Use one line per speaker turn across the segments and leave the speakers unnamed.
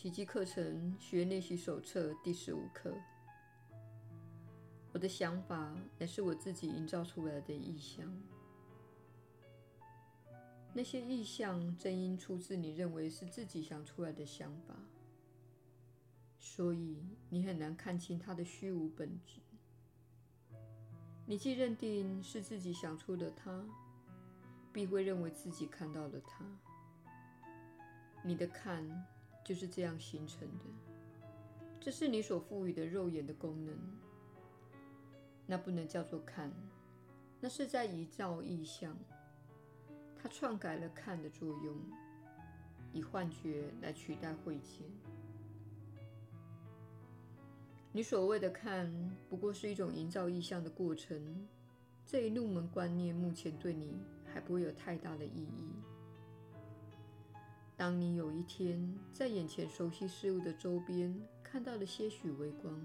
奇迹课程学练习手册第十五课。我的想法乃是我自己营造出来的意象。那些意象正因出自你认为是自己想出来的想法，所以你很难看清它的虚无本质。你既认定是自己想出的它，必会认为自己看到了它。你的看就是这样形成的，这是你所赋予的肉眼的功能。那不能叫做看，那是在营造意象。它篡改了看的作用，以幻觉来取代慧见。你所谓的看，不过是一种营造意象的过程。这一入门观念目前对你还不会有太大的意义。当你有一天在眼前熟悉事物的周边看到了些许微光，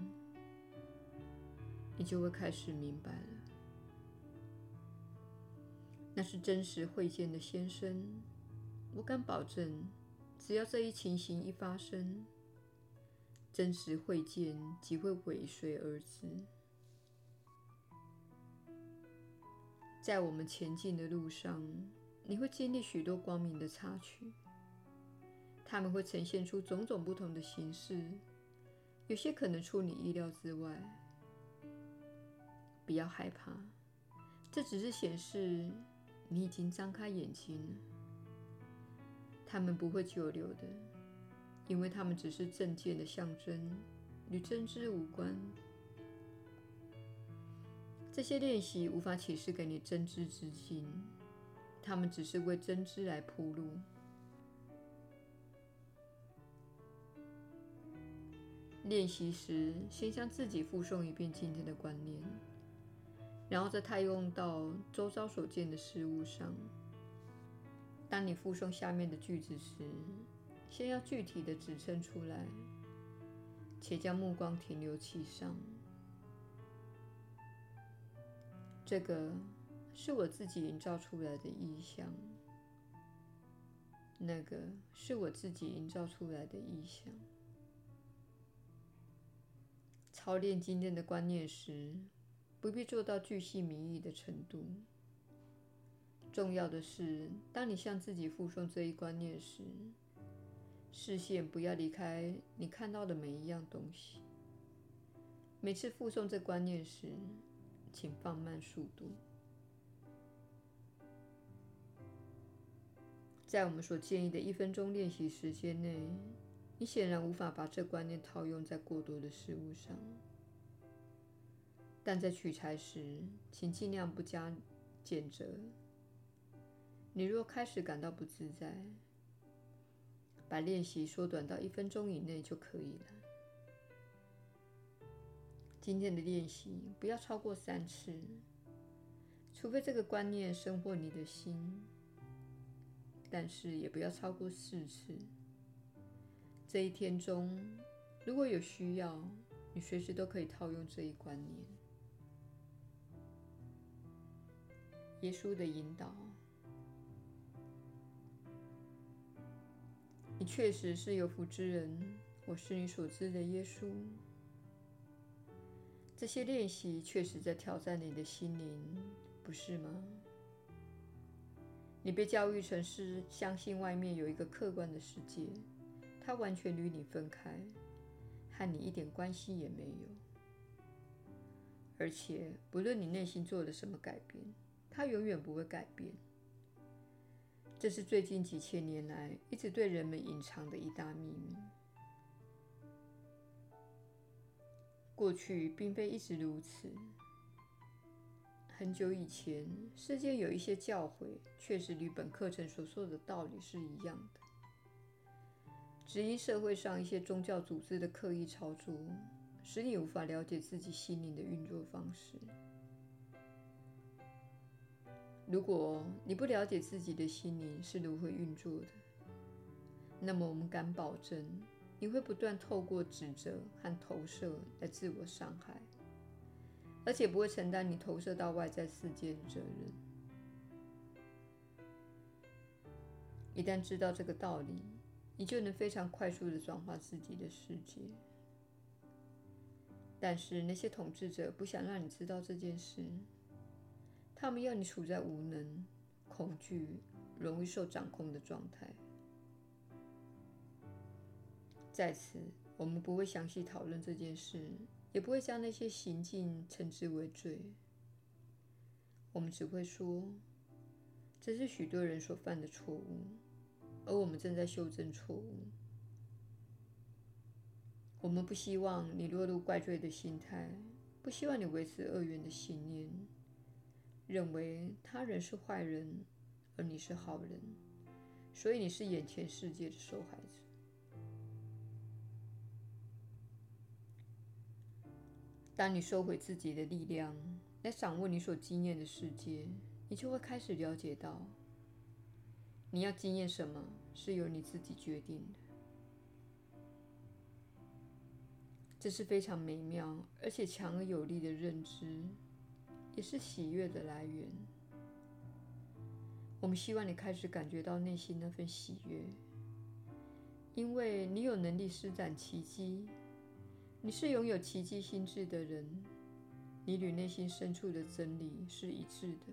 你就会开始明白了。那是真实会见的先声。我敢保证，只要这一情形一发生，真实会见即会尾随而至。在我们前进的路上，你会经历许多光明的插曲，他们会呈现出种种不同的形式，有些可能出你意料之外。不要害怕，这只是显示你已经张开眼睛了。他们不会久留的。因为他们只是正见的象征，与真知无关。这些练习无法启示给你真知之境，它们只是为真知来铺路。练习时，先向自己复诵一遍今天的观念，然后再套用到周遭所见的事物上。当你复诵下面的句子时，先要具体的指称出来，且将目光停留其上。这个是我自己营造出来的意象，那个是我自己营造出来的意象。操练今天的观念时，不必做到巨细靡遗的程度。重要的是，当你向自己复诵这一观念时，视线不要离开你看到的每一样东西。每次复诵这观念时，请放慢速度。在我们所建议的一分钟练习时间内，你显然无法把这观念套用在过多的事物上。但在取材时，请尽量不加减责。你若开始感到不自在，把练习缩短到一分钟以内就可以了。今天的练习不要超过三次，除非这个观念深获你的心。但是也不要超过四次。这一天中，如果有需要，你随时都可以套用这一观念。耶稣的引导。你确实是有福之人，我是你所知的耶稣。这些练习确实在挑战你的心灵，不是吗？你被教育成是相信外面有一个客观的世界，它完全与你分开，和你一点关系也没有。而且，不论你内心做了什么改变，它永远不会改变。这是最近几千年来一直对人们隐藏的一大秘密。过去并非一直如此。很久以前，世间有一些教诲，确实与本课程所说的道理是一样的。只因社会上一些宗教组织的刻意操作，使你无法了解自己心灵的运作方式。如果你不了解自己的心灵是如何运作的，那么我们敢保证，你会不断透过指责和投射来自我伤害，而且不会承担你投射到外在世界的责任。一旦知道这个道理，你就能非常快速地转化自己的世界。但是那些统治者不想让你知道这件事，他们要你处在无能、恐惧、容易受掌控的状态。在此，我们不会详细讨论这件事，也不会将那些行径称之为罪。我们只会说，这是许多人所犯的错误，而我们正在修正错误。我们不希望你落入怪罪的心态，不希望你维持恶缘的信念，认为他人是坏人，而你是好人，所以你是眼前世界的受害者。当你收回自己的力量，来掌握你所经验的世界，你就会开始了解到，你要经验什么是由你自己决定的。这是非常美妙而且强而有力的认知，也是喜悦的来源。我们希望你开始感觉到内心那份喜悦，因为你有能力施展奇迹，你是拥有奇迹心智的人，你与内心深处的真理是一致的。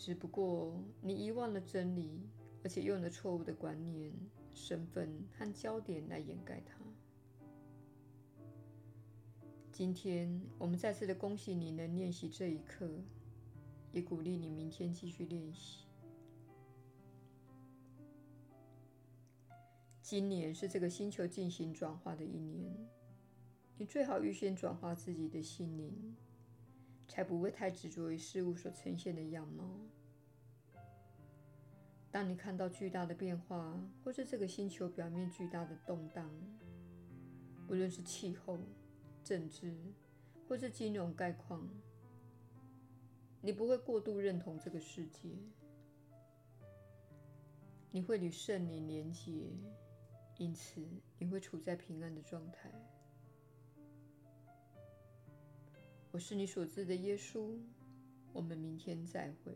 只不过你遗忘了真理，而且用了错误的观念、身份和焦点来掩盖它。今天，我们再次的恭喜你能练习这一课，也鼓励你明天继续练习。今年是这个星球进行转化的一年，你最好预先转化自己的心灵，才不会太执着于事物所呈现的样貌。当你看到巨大的变化，或是这个星球表面巨大的动荡，无论是气候，政治，或是金融概况，你不会过度认同这个世界，你会与圣灵连结，因此你会处在平安的状态。我是你所知的耶稣，我们明天再会。